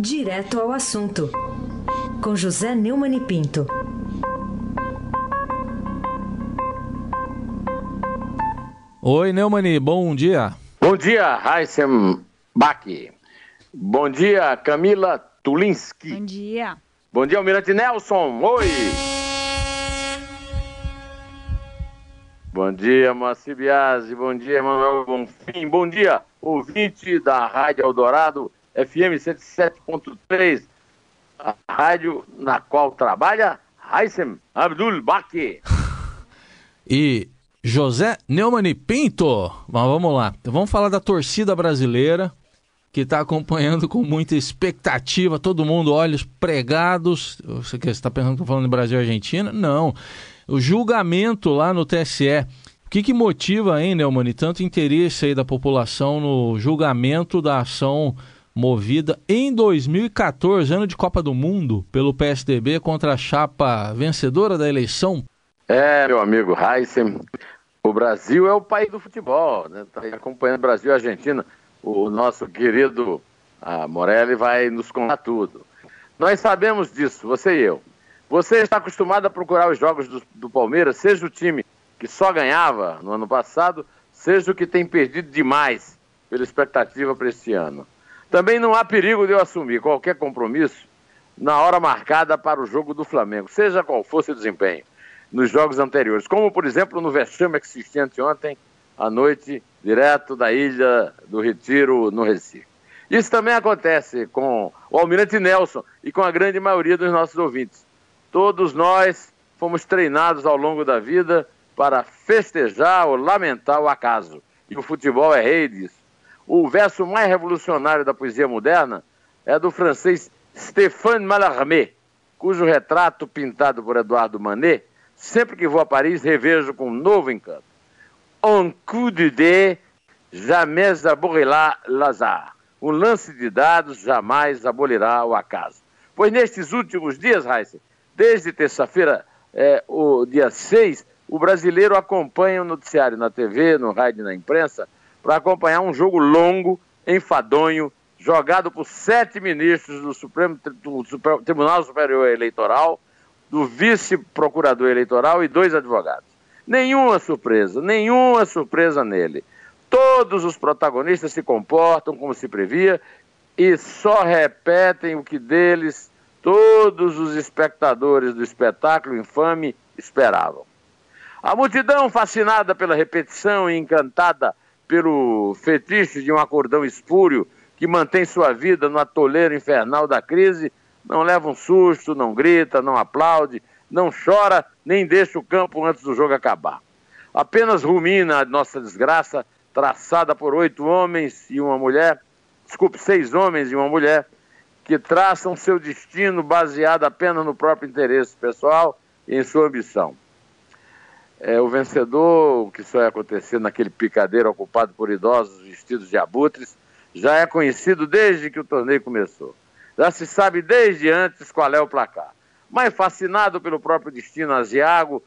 Direto ao assunto, com José Neumann e Pinto. Oi, Neumani, bom dia. Bom dia, Raíssem Bach. Bom dia, Camila Tulinski. Bom dia. Bom dia, Almirante Nelson. Oi. Bom dia, Moacir Biasi. Bom dia, Manuel Bonfim. Bom dia, ouvinte da Rádio Eldorado, FM 107.3, a rádio na qual trabalha Haissem Abdul Baki. E José Neumann Pinto. Mas vamos lá. Vamos falar da torcida brasileira que está acompanhando com muita expectativa. Todo mundo, olhos pregados. Você está pensando que estou falando de Brasil e Argentina? Não. O julgamento lá no TSE. O que, que motiva, hein, Neumann, tanto interesse aí da população no julgamento da ação movida em 2014, ano de Copa do Mundo, pelo PSDB contra a chapa vencedora da eleição? É, meu amigo Heisen, o Brasil é o país do futebol, né? Tá acompanhando Brasil e Argentina. O nosso querido a Morelli vai nos contar tudo. Nós sabemos disso, você e eu. Você está acostumado a procurar os jogos do, do Palmeiras, seja o time que só ganhava no ano passado, seja o que tem perdido demais pela expectativa para esse ano. Também não há perigo de eu assumir qualquer compromisso na hora marcada para o jogo do Flamengo, seja qual fosse o desempenho nos jogos anteriores, como por exemplo no vexame existente ontem à noite, direto da ilha do Retiro, no Recife. Isso também acontece com o Almirante Nelson e com a grande maioria dos nossos ouvintes. Todos nós fomos treinados ao longo da vida para festejar ou lamentar o acaso. E o futebol é rei disso. O verso mais revolucionário da poesia moderna é do francês Stéphane Mallarmé, cujo retrato pintado por Eduardo Manet Sempre que vou a Paris, revejo com um novo encanto. Un coup de dé jamais abolirá l'azar. Um lance de dados jamais abolirá o acaso. Pois nestes últimos dias, Heisen, desde terça-feira, é, o dia 6, o brasileiro acompanha o noticiário na TV, no rádio na imprensa, para acompanhar um jogo longo, enfadonho, jogado por sete ministros do Supremo do Tribunal Superior Eleitoral, do vice-procurador eleitoral e dois advogados. Nenhuma surpresa, nenhuma surpresa nele. Todos os protagonistas se comportam como se previa e só repetem o que deles todos os espectadores do espetáculo infame esperavam. A multidão, fascinada pela repetição e encantada pelo fetiche de um acordão espúrio que mantém sua vida no atoleiro infernal da crise, não leva um susto, não grita, não aplaude, não chora, nem deixa o campo antes do jogo acabar. Apenas rumina a nossa desgraça, traçada por oito homens e uma mulher, desculpe, seis homens e uma mulher, que traçam seu destino baseado apenas no próprio interesse pessoal e em sua ambição. É, o vencedor, que só ia acontecer naquele picadeiro ocupado por idosos vestidos de abutres, já é conhecido desde que o torneio começou. Já se sabe desde antes qual é o placar. Mas fascinado pelo próprio destino asiago,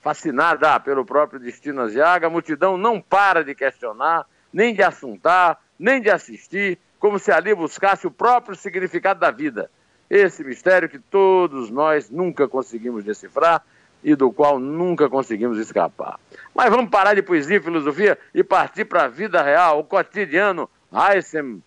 fascinada pelo próprio destino asiago, a multidão não para de questionar, nem de assuntar, nem de assistir, como se ali buscasse o próprio significado da vida. Esse mistério que todos nós nunca conseguimos decifrar e do qual nunca conseguimos escapar. Mas vamos parar de poesia e filosofia e partir para a vida real, o cotidiano. Heisen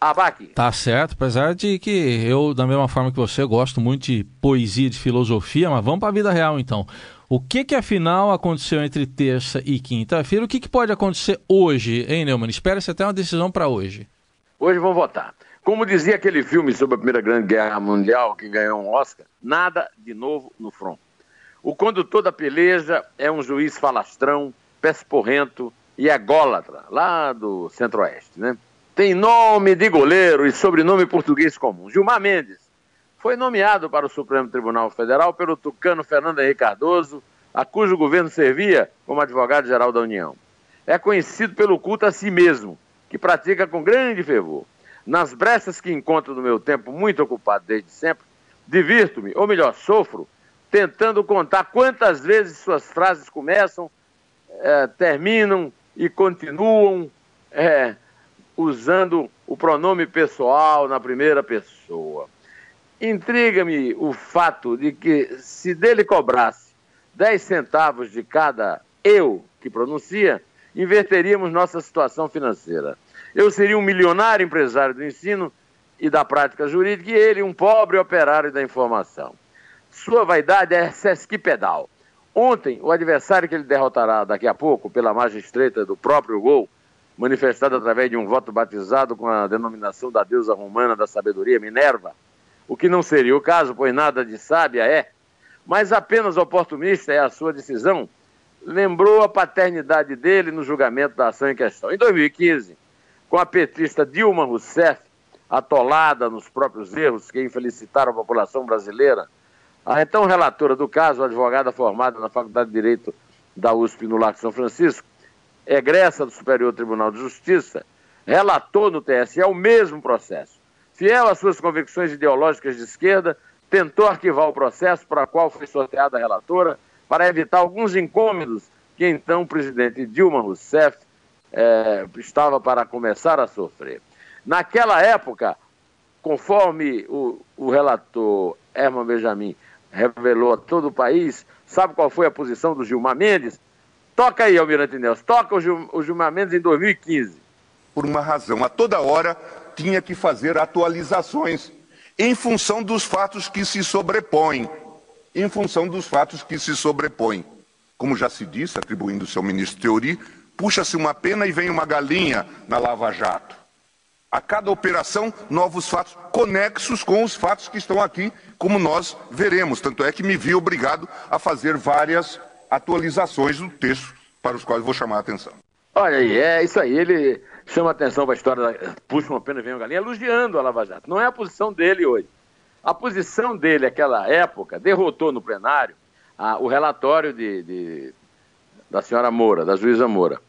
Abaque. Tá certo, apesar de que eu, da mesma forma que você, gosto muito de poesia, de filosofia, mas vamos para a vida real então. O que que afinal aconteceu entre terça e quinta-feira? O que, que pode acontecer hoje, hein, Neumann? Espera-se até uma decisão para hoje. Hoje vão votar. Como dizia aquele filme sobre a Primeira Grande Guerra Mundial que ganhou um Oscar, nada de novo no front. O condutor da peleja é um juiz falastrão, pesporrento e ególatra, lá do centro-oeste, né? tem nome de goleiro e sobrenome português comum. Gilmar Mendes foi nomeado para o Supremo Tribunal Federal pelo tucano Fernando Henrique Cardoso, a cujo governo servia como advogado-geral da União. É conhecido pelo culto a si mesmo, que pratica com grande fervor. Nas brechas que encontro no meu tempo, muito ocupado desde sempre, divirto-me, ou melhor, sofro, tentando contar quantas vezes suas frases começam, é, terminam e continuam é, usando o pronome pessoal na primeira pessoa. Intriga-me o fato de que, se dele cobrasse 10 centavos de cada eu que pronuncia, inverteríamos nossa situação financeira. Eu seria um milionário empresário do ensino e da prática jurídica e ele um pobre operário da informação. Sua vaidade é sesquipedal. Ontem, o adversário que ele derrotará daqui a pouco, pela margem estreita do próprio gol, manifestado através de um voto batizado com a denominação da deusa romana da sabedoria, Minerva, o que não seria o caso, pois nada de sábia é, mas apenas oportunista é a sua decisão, lembrou a paternidade dele no julgamento da ação em questão. Em 2015, com a petista Dilma Rousseff, atolada nos próprios erros que infelicitaram a população brasileira, a então relatora do caso, advogada formada na Faculdade de Direito da USP no Largo São Francisco, egressa do Superior Tribunal de Justiça, relatou no TSE o mesmo processo. Fiel às suas convicções ideológicas de esquerda, tentou arquivar o processo para o qual foi sorteada a relatora, para evitar alguns incômodos que então o presidente Dilma Rousseff é, estava para começar a sofrer. Naquela época, conforme o, o relator Herman Benjamin revelou a todo o país, sabe qual foi a posição do Gilmar Mendes? Toca aí, Almirante Nelson, toca o, Gil, o Gilmar Mendes em 2015. Por uma razão, a toda hora tinha que fazer atualizações em função dos fatos que se sobrepõem. Em função dos fatos que se sobrepõem. Como já se disse, atribuindo seu ministro Teori, puxa-se uma pena e vem uma galinha na Lava Jato. A cada operação, novos fatos conexos com os fatos que estão aqui, como nós veremos. Tanto é que me vi obrigado a fazer várias atualizações do texto para os quais vou chamar a atenção. Olha aí, é isso aí. Ele chama atenção para a história da puxa uma pena e vem uma galinha, elogiando a Lava Jato. Não é a posição dele hoje. A posição dele naquela época derrotou no plenário a, o relatório de, de, da senhora Moura, da juíza Moura,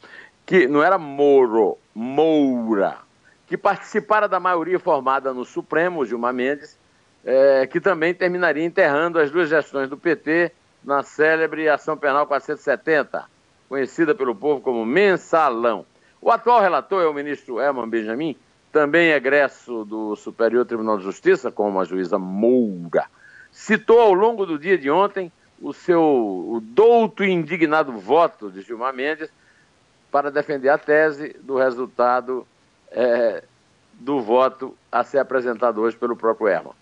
que não era Moro, Moura, que participara da maioria formada no Supremo, Gilmar Mendes, é, que também terminaria enterrando as duas gestões do PT na célebre Ação Penal 470, conhecida pelo povo como Mensalão. O atual relator é o ministro Herman Benjamin, também egresso do Superior Tribunal de Justiça, como a juíza Moura. Citou ao longo do dia de ontem o seu o douto e indignado voto de Gilmar Mendes para defender a tese do resultado é, do voto a ser apresentado hoje pelo próprio Herman.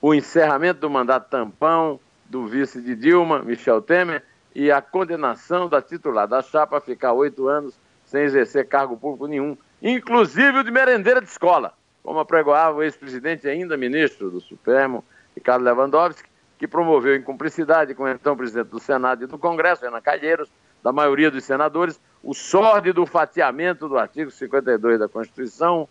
O encerramento do mandato tampão do vice de Dilma, Michel Temer, e a condenação da titular da chapa a ficar oito anos sem exercer cargo público nenhum, inclusive o de merendeira de escola, como apregoava o ex-presidente ainda ministro do Supremo, Ricardo Lewandowski, que promoveu em cumplicidade com o então presidente do Senado e do Congresso, Renan Calheiros, da maioria dos senadores, o sórdido fatiamento do artigo 52 da Constituição,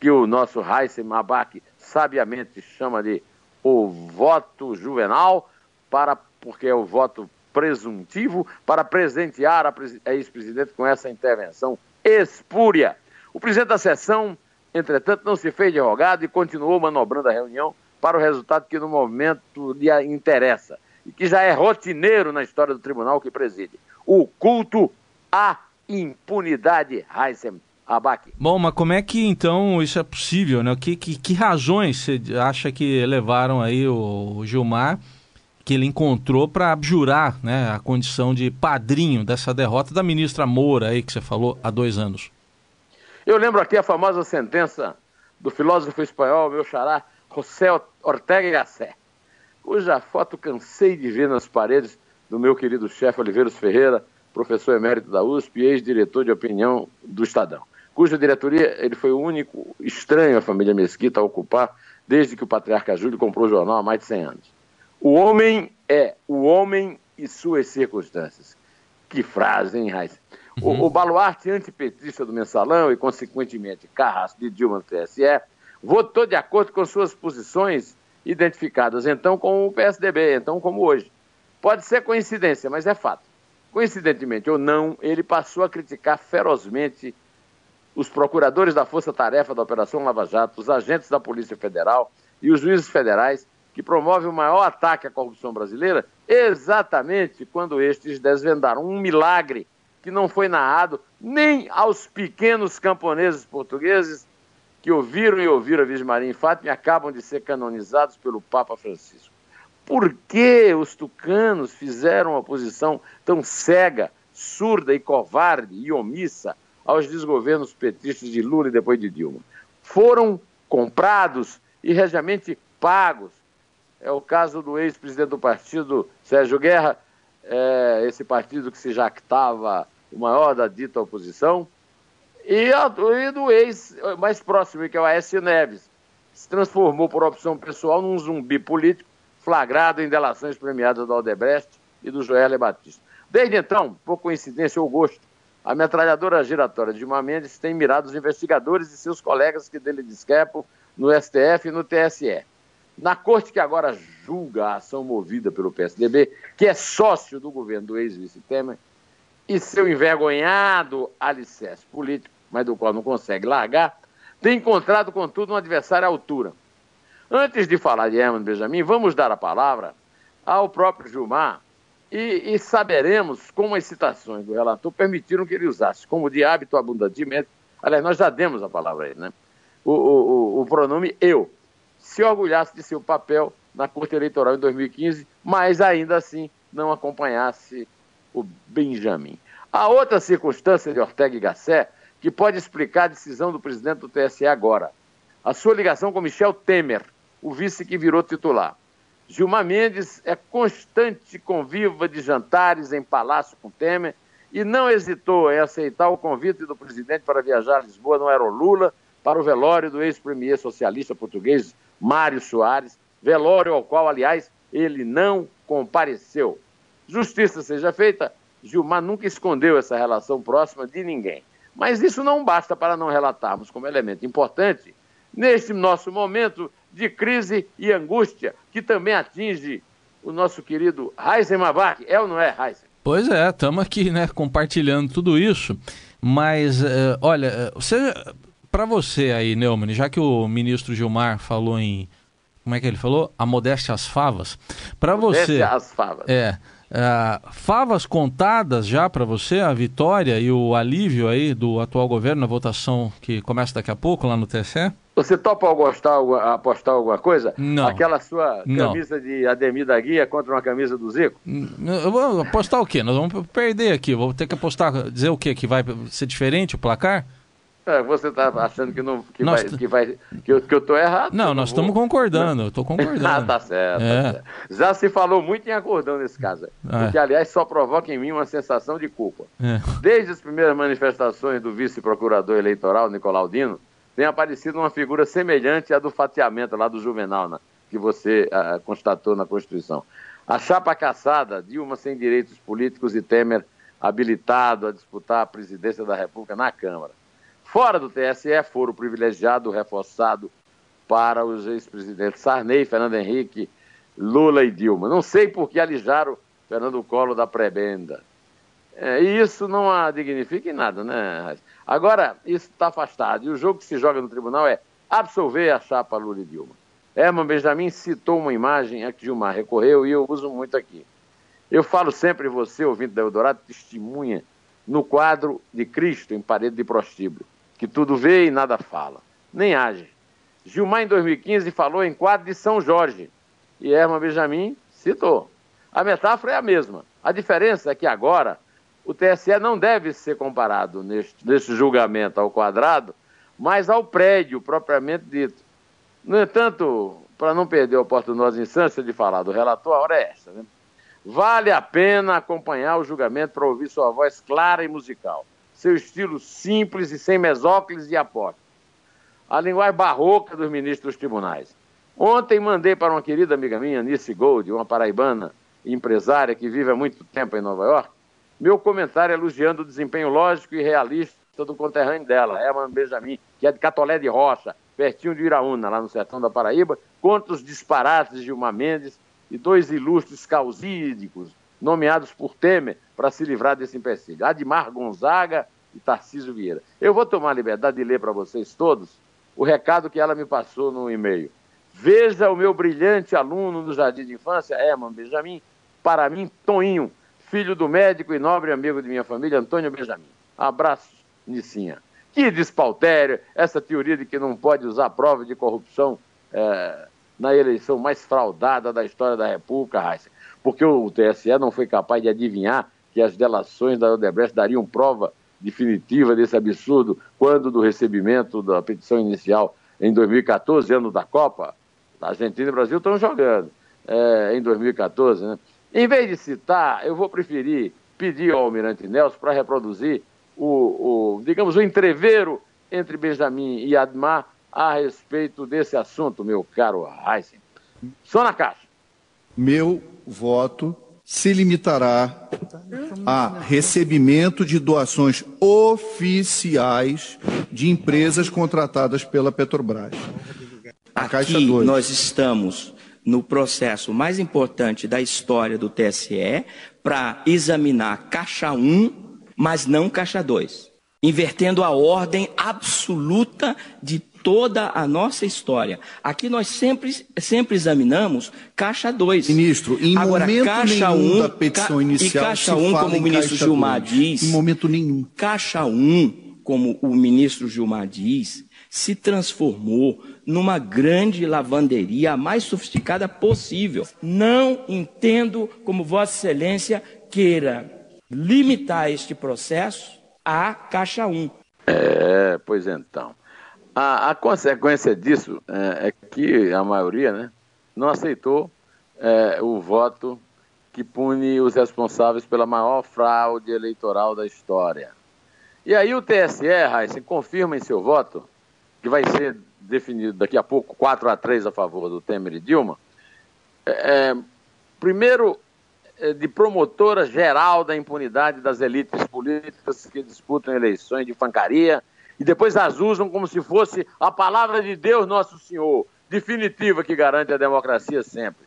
que o nosso Raíssa Abac sabiamente chama de o voto juvenal, para, porque é o voto presuntivo, para presentear a ex-presidente com essa intervenção espúria. O presidente da sessão, entretanto, não se fez derrogado e continuou manobrando a reunião para o resultado que no momento lhe interessa e que já é rotineiro na história do tribunal que preside. O culto à impunidade, Heisen Abac. Bom, mas como é que então isso é possível, né? Que, que, que razões você acha que levaram aí o Gilmar, que ele encontrou para abjurar né, a condição de padrinho dessa derrota da ministra Moura aí que você falou há dois anos? Eu lembro aqui a famosa sentença do filósofo espanhol, meu xará, José Ortega y Gasset, cuja foto cansei de ver nas paredes do meu querido chefe Oliveiros Ferreira, professor emérito da USP e ex-diretor de opinião do Estadão, cuja diretoria ele foi o único estranho à família Mesquita a ocupar desde que o patriarca Júlio comprou o jornal há mais de 100 anos. O homem é o homem e suas circunstâncias. Que frase, hein, Raiz? Uhum. O, o, baluarte antipetista do mensalão e, consequentemente, carrasco de Dilma no TSE, votou de acordo com suas posições identificadas, então, com o PSDB, então, como hoje. Pode ser coincidência, mas é fato. Coincidentemente ou não, ele passou a criticar ferozmente os procuradores da Força Tarefa da Operação Lava Jato, os agentes da Polícia Federal e os juízes federais que promovem o maior ataque à corrupção brasileira, exatamente quando estes desvendaram um milagre que não foi narrado nem aos pequenos camponeses portugueses que ouviram e ouviram a Virgem Maria em Fátima e acabam de ser canonizados pelo Papa Francisco. Por que os tucanos fizeram uma posição tão cega, surda e covarde e omissa aos desgovernos petistas de Lula e depois de Dilma? Foram comprados e regiamente pagos. É o caso do ex-presidente do partido, Sérgio Guerra, é, esse partido que se jactava o maior da dita oposição, e, a, e do ex mais próximo, que é o Aécio Neves, se transformou por opção pessoal num zumbi político flagrado em delações premiadas da Aldebrecht e do Joel Batista. Desde então, por coincidência ou gosto, a metralhadora giratória de Dilma Mendes tem mirado os investigadores e seus colegas que dele discrepam no STF e no TSE. Na corte que agora julga a ação movida pelo PSDB, que é sócio do governo do ex-vice Temer, e seu envergonhado alicerce político, mas do qual não consegue largar, tem encontrado, contudo, um adversário à altura. Antes de falar de Herman Benjamin, vamos dar a palavra ao próprio Gilmar e, e saberemos como as citações do relator permitiram que ele usasse, como de hábito abundantemente, aliás, nós já demos a palavra a ele, né? o, o, o pronome eu, se orgulhasse de seu papel na Corte Eleitoral em 2015, mas ainda assim não acompanhasse o Benjamin. Há outra circunstância de Ortega e Gasset que pode explicar a decisão do presidente do TSE agora. A sua ligação com Michel Temer, o vice que virou titular. Gilmar Mendes é constante conviva de jantares em palácio com Temer e não hesitou em aceitar o convite do presidente para viajar a Lisboa no Aerolula para o velório do ex-premier socialista português Mário Soares, velório ao qual, aliás, ele não compareceu. Justiça seja feita, Gilmar nunca escondeu essa relação próxima de ninguém. Mas isso não basta para não relatarmos como elemento importante neste nosso momento de crise e angústia que também atinge o nosso querido Heisen Mabak. É ou não é, Heisen? Pois é, estamos aqui, né, compartilhando tudo isso. Mas, uh, olha, você, para você aí, Neumann, já que o ministro Gilmar falou em como é que ele falou? A modéstia às favas. Para você. às favas. É. Uh, favas contadas já para você, a vitória e o alívio aí do atual governo na votação que começa daqui a pouco lá no TSE? Você topa gostar, apostar alguma coisa? Não. Aquela sua camisa Não. de Ademir da Guia contra uma camisa do Zico? Eu vou apostar o quê? Nós vamos perder aqui. Vou ter que apostar, dizer o quê? Que vai ser diferente o placar? É, você está achando que, não, que, vai, que, vai, que, eu, que eu tô errado? Não, nós estamos concordando, eu estou concordando. ah, tá certo, é. tá certo, Já se falou muito em acordão nesse caso, é. que aliás só provoca em mim uma sensação de culpa. É. Desde as primeiras manifestações do vice-procurador eleitoral, Nicolau Dino, tem aparecido uma figura semelhante à do fatiamento lá do Juvenal, né, que você uh, constatou na Constituição. A chapa caçada, Dilma sem direitos políticos e Temer habilitado a disputar a presidência da República na Câmara. Fora do TSE, foro privilegiado, reforçado para os ex-presidentes Sarney, Fernando Henrique, Lula e Dilma. Não sei por que alijaram Fernando Collor da prebenda. É, e isso não a dignifica em nada, né? Agora, isso está afastado. E o jogo que se joga no tribunal é absolver a chapa Lula e Dilma. Herman Benjamin citou uma imagem a que Dilma recorreu e eu uso muito aqui. Eu falo sempre, você, ouvinte da Eldorado, testemunha no quadro de Cristo em parede de prostíbulo que tudo vê e nada fala, nem age. Gilmar, em 2015, falou em quadro de São Jorge e Herman Benjamin citou. A metáfora é a mesma. A diferença é que agora o TSE não deve ser comparado neste, neste julgamento ao quadrado, mas ao prédio propriamente dito. No entanto, para não perder a oportunidade instância de falar do relator, a hora é esta. Né? Vale a pena acompanhar o julgamento para ouvir sua voz clara e musical seu estilo simples e sem mesóclise e aposta. A linguagem barroca dos ministros dos tribunais. Ontem mandei para uma querida amiga minha, Nice Gold, uma paraibana empresária que vive há muito tempo em Nova York, meu comentário elogiando o desempenho lógico e realista do conterrâneo dela, Herman Benjamin, que é de Catolé de Rocha, pertinho de Iraúna, lá no sertão da Paraíba, contra os disparates de Gilmar Mendes e dois ilustres causídicos nomeados por Temer para se livrar desse empecilho, Admar Gonzaga e Tarcísio Vieira. Eu vou tomar a liberdade de ler para vocês todos o recado que ela me passou no e-mail. Veja o meu brilhante aluno do Jardim de Infância, Herman Benjamin, para mim, Toninho, filho do médico e nobre amigo de minha família, Antônio Benjamin. Abraço, Nicinha. Que despautério, essa teoria de que não pode usar prova de corrupção é, na eleição mais fraudada da história da República, Raíssa, porque o TSE não foi capaz de adivinhar que as delações da Odebrecht dariam prova definitiva desse absurdo quando do recebimento da petição inicial em 2014, ano da Copa. A Argentina e o Brasil estão jogando é, em 2014, né? Em vez de citar, eu vou preferir pedir ao Almirante Nelson para reproduzir o, o, digamos, o entreveiro entre Benjamin e Admar a respeito desse assunto, meu caro Heisen. Só na caixa. Meu voto se limitará a recebimento de doações oficiais de empresas contratadas pela Petrobras. A Caixa Aqui 2. nós estamos no processo mais importante da história do TSE para examinar Caixa 1, mas não Caixa 2, invertendo a ordem absoluta de toda a nossa história. Aqui nós sempre, sempre examinamos Caixa 2. Ministro, em Agora, momento caixa nenhum 1, da petição inicial e Caixa 1, como o ministro Gilmar 2. diz... Em momento nenhum. Caixa 1, como o ministro Gilmar diz, se transformou numa grande lavanderia, a mais sofisticada possível. Não entendo como Vossa Excelência queira limitar este processo à Caixa 1. É, pois então. A, a consequência disso é, é, que a maioria né, não aceitou é, o voto que pune os responsáveis pela maior fraude eleitoral da história. E aí o TSE, Raíssa, confirma em seu voto, que vai ser definido daqui a pouco, 4 a 3 a favor do Temer e Dilma, é, é, primeiro, é, de promotora geral da impunidade das elites políticas que disputam eleições de fancaria e depois as usam como se fosse a palavra de Deus Nosso Senhor, definitiva que garante a democracia sempre.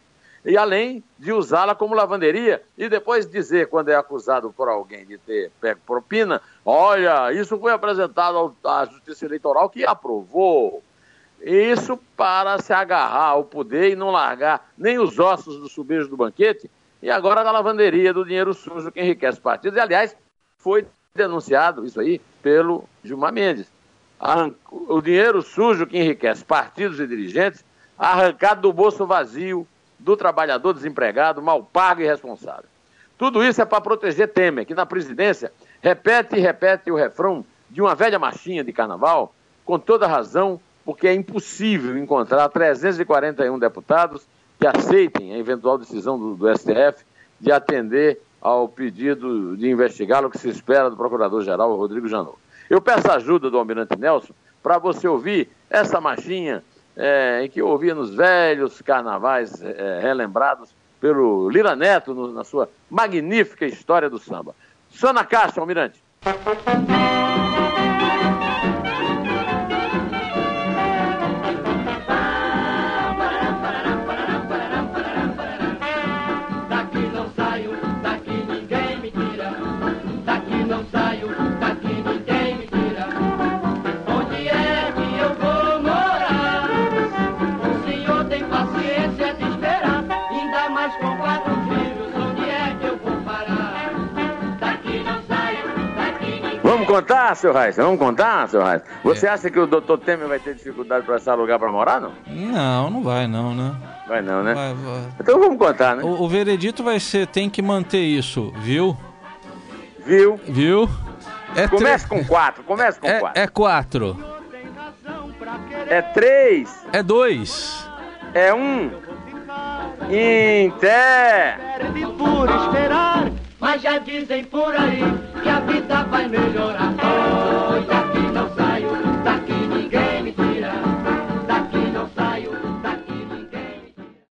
E além de usá-la como lavanderia e depois dizer, quando é acusado por alguém de ter pego propina, olha, isso foi apresentado à Justiça Eleitoral que aprovou. Isso para se agarrar ao poder e não largar nem os ossos do subejo do banquete, e agora da lavanderia do dinheiro sujo que enriquece partidos. E, aliás, foi denunciado isso aí pelo Gilmar Mendes. O dinheiro sujo que enriquece partidos e dirigentes, arrancado do bolso vazio do trabalhador desempregado, mal pago e responsável. Tudo isso é para proteger Temer, que na presidência repete e repete o refrão de uma velha marchinha de carnaval, com toda razão, porque é impossível encontrar 341 deputados que aceitem a eventual decisão do, do STF de atender ao pedido de investigá-lo que se espera do Procurador-Geral Rodrigo Janot. Eu peço a ajuda do Almirante Nelson para você ouvir essa marchinha é, em que eu ouvia nos velhos carnavais é, relembrados pelo Lira Neto no, na sua magnífica história do samba. Só na caixa, Almirante. Contar, seu Reis? Vamos contar, seu Reis? Você é. acha que o doutor Temer vai ter dificuldade para achar lugar para morar, não? Não, não vai não, né? Vai não, né? Vai, vai. Então vamos contar, né? O, o, veredito vai ser, tem que manter isso, viu? Viu? Viu? É comece com quatro, comece com é, quatro. É quatro. É três. É dois. É um. Inter. Por esperar mas já dizem por aí que a vida vai melhorar.